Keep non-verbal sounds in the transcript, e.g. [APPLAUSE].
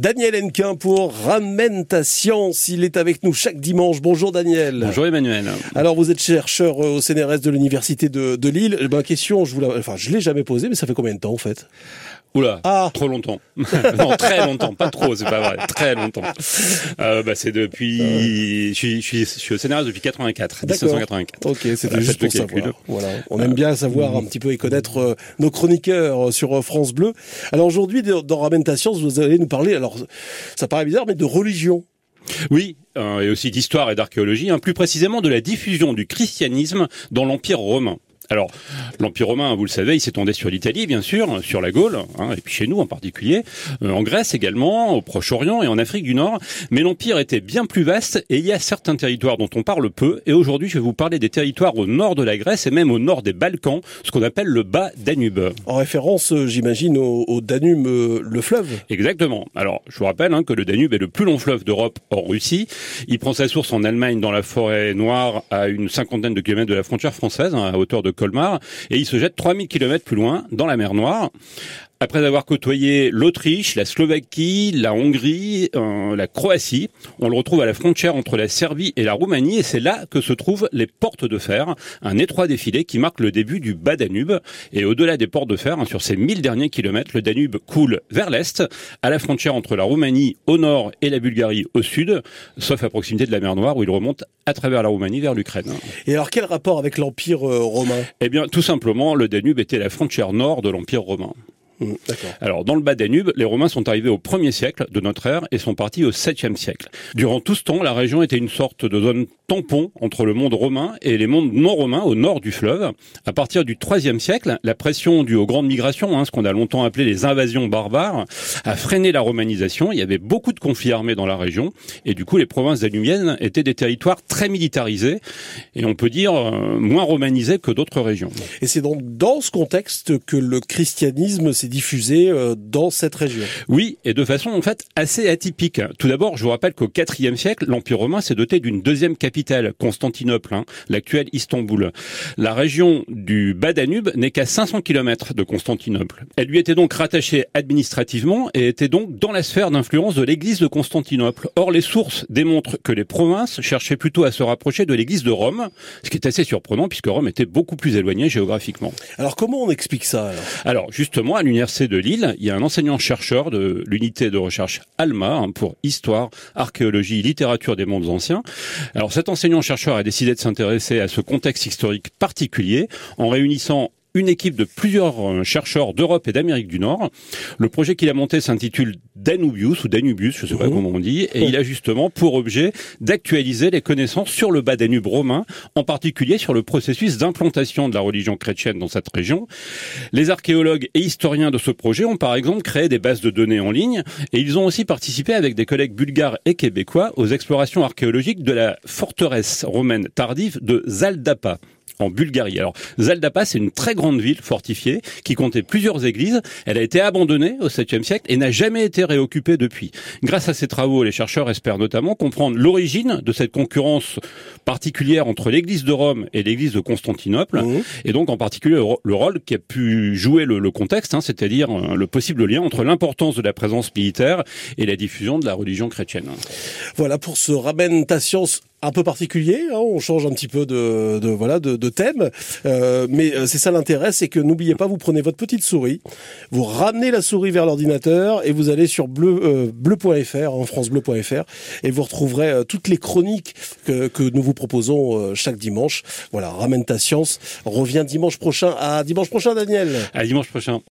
Daniel Henquin pour Ramène ta science. Il est avec nous chaque dimanche. Bonjour Daniel. Bonjour Emmanuel. Alors vous êtes chercheur au CNRS de l'Université de, de Lille. Eh ben, question, je vous la, enfin, je l'ai jamais posée, mais ça fait combien de temps en fait? Oula, ah. trop longtemps. [LAUGHS] non, très longtemps, pas trop, c'est pas vrai, très longtemps. Euh, bah, c'est depuis, je suis, je suis, je suis au CNRS depuis 84, 1984. Ok, c'était juste pour savoir. Voilà. On aime bien savoir un petit peu et connaître euh, nos chroniqueurs euh, sur France Bleu. Alors aujourd'hui, dans Ramène ta science, vous allez nous parler, alors ça paraît bizarre, mais de religion. Oui, et aussi d'histoire et d'archéologie, hein, plus précisément de la diffusion du christianisme dans l'Empire romain. Alors, l'Empire romain, vous le savez, il s'étendait sur l'Italie, bien sûr, sur la Gaule, hein, et puis chez nous en particulier, euh, en Grèce également, au Proche-Orient et en Afrique du Nord. Mais l'Empire était bien plus vaste et il y a certains territoires dont on parle peu. Et aujourd'hui, je vais vous parler des territoires au nord de la Grèce et même au nord des Balkans, ce qu'on appelle le bas Danube. En référence, euh, j'imagine, au, Danube, euh, le fleuve Exactement. Alors, je vous rappelle hein, que le Danube est le plus long fleuve d'Europe hors Russie. Il prend sa source en Allemagne, dans la forêt noire, à une cinquantaine de kilomètres de la frontière française, hein, à hauteur de Colmar, et il se jette 3000 km plus loin dans la mer Noire. Après avoir côtoyé l'Autriche, la Slovaquie, la Hongrie, euh, la Croatie, on le retrouve à la frontière entre la Serbie et la Roumanie et c'est là que se trouvent les portes de fer, un étroit défilé qui marque le début du bas Danube. Et au-delà des portes de fer, hein, sur ces 1000 derniers kilomètres, le Danube coule vers l'est, à la frontière entre la Roumanie au nord et la Bulgarie au sud, sauf à proximité de la mer Noire où il remonte à travers la Roumanie vers l'Ukraine. Et alors quel rapport avec l'Empire euh, romain? Eh bien tout simplement, le Danube était la frontière nord de l'Empire romain. Mmh, Alors, dans le bas Danube, les Romains sont arrivés au 1er siècle de notre ère et sont partis au 7e siècle. Durant tout ce temps, la région était une sorte de zone tampon entre le monde romain et les mondes non romains au nord du fleuve. À partir du 3e siècle, la pression due aux grandes migrations, hein, ce qu'on a longtemps appelé les invasions barbares, a freiné la romanisation. Il y avait beaucoup de conflits armés dans la région et du coup, les provinces danubiennes étaient des territoires très militarisés et on peut dire euh, moins romanisés que d'autres régions. Et c'est donc dans ce contexte que le christianisme s'est diffusé euh, dans cette région. Oui, et de façon en fait assez atypique. Tout d'abord, je vous rappelle qu'au IVe siècle, l'Empire romain s'est doté d'une deuxième capitale, Constantinople, hein, l'actuelle Istanbul. La région du Bas-Danube n'est qu'à 500 km de Constantinople. Elle lui était donc rattachée administrativement et était donc dans la sphère d'influence de l'église de Constantinople. Or, les sources démontrent que les provinces cherchaient plutôt à se rapprocher de l'église de Rome, ce qui est assez surprenant puisque Rome était beaucoup plus éloignée géographiquement. Alors, comment on explique ça alors, alors justement, à l'université l'Université de Lille, il y a un enseignant-chercheur de l'unité de recherche ALMA hein, pour histoire, archéologie, littérature des mondes anciens. Alors cet enseignant-chercheur a décidé de s'intéresser à ce contexte historique particulier en réunissant une équipe de plusieurs euh, chercheurs d'Europe et d'Amérique du Nord. Le projet qu'il a monté s'intitule Danubius ou Danubius, je ne sais pas mhm. comment on dit, et il a justement pour objet d'actualiser les connaissances sur le bas Danube romain, en particulier sur le processus d'implantation de la religion chrétienne dans cette région. Les archéologues et historiens de ce projet ont par exemple créé des bases de données en ligne et ils ont aussi participé avec des collègues bulgares et québécois aux explorations archéologiques de la forteresse romaine tardive de Zaldapa en Bulgarie. Alors Zaldapa, c'est une très grande ville fortifiée qui comptait plusieurs églises. Elle a été abandonnée au 7e siècle et n'a jamais été réoccupée depuis. Grâce à ces travaux, les chercheurs espèrent notamment comprendre l'origine de cette concurrence particulière entre l'église de Rome et l'église de Constantinople, mmh. et donc en particulier le rôle qui a pu jouer le, contexte, hein, c'est-à-dire euh, le possible lien entre l'importance de la présence militaire et la diffusion de la religion chrétienne. Voilà pour ce Ramène ta science un peu particulier. Hein, on change un petit peu de, de voilà de, de thème, euh, mais euh, c'est ça l'intérêt, c'est que n'oubliez pas, vous prenez votre petite souris, vous ramenez la souris vers l'ordinateur et vous allez sur bleu euh, bleu.fr, en francebleu.fr, et vous retrouverez euh, toutes les chroniques que, que nous vous proposons chaque dimanche. Voilà, ramène ta science. Revient dimanche prochain. À dimanche prochain, Daniel. À dimanche prochain.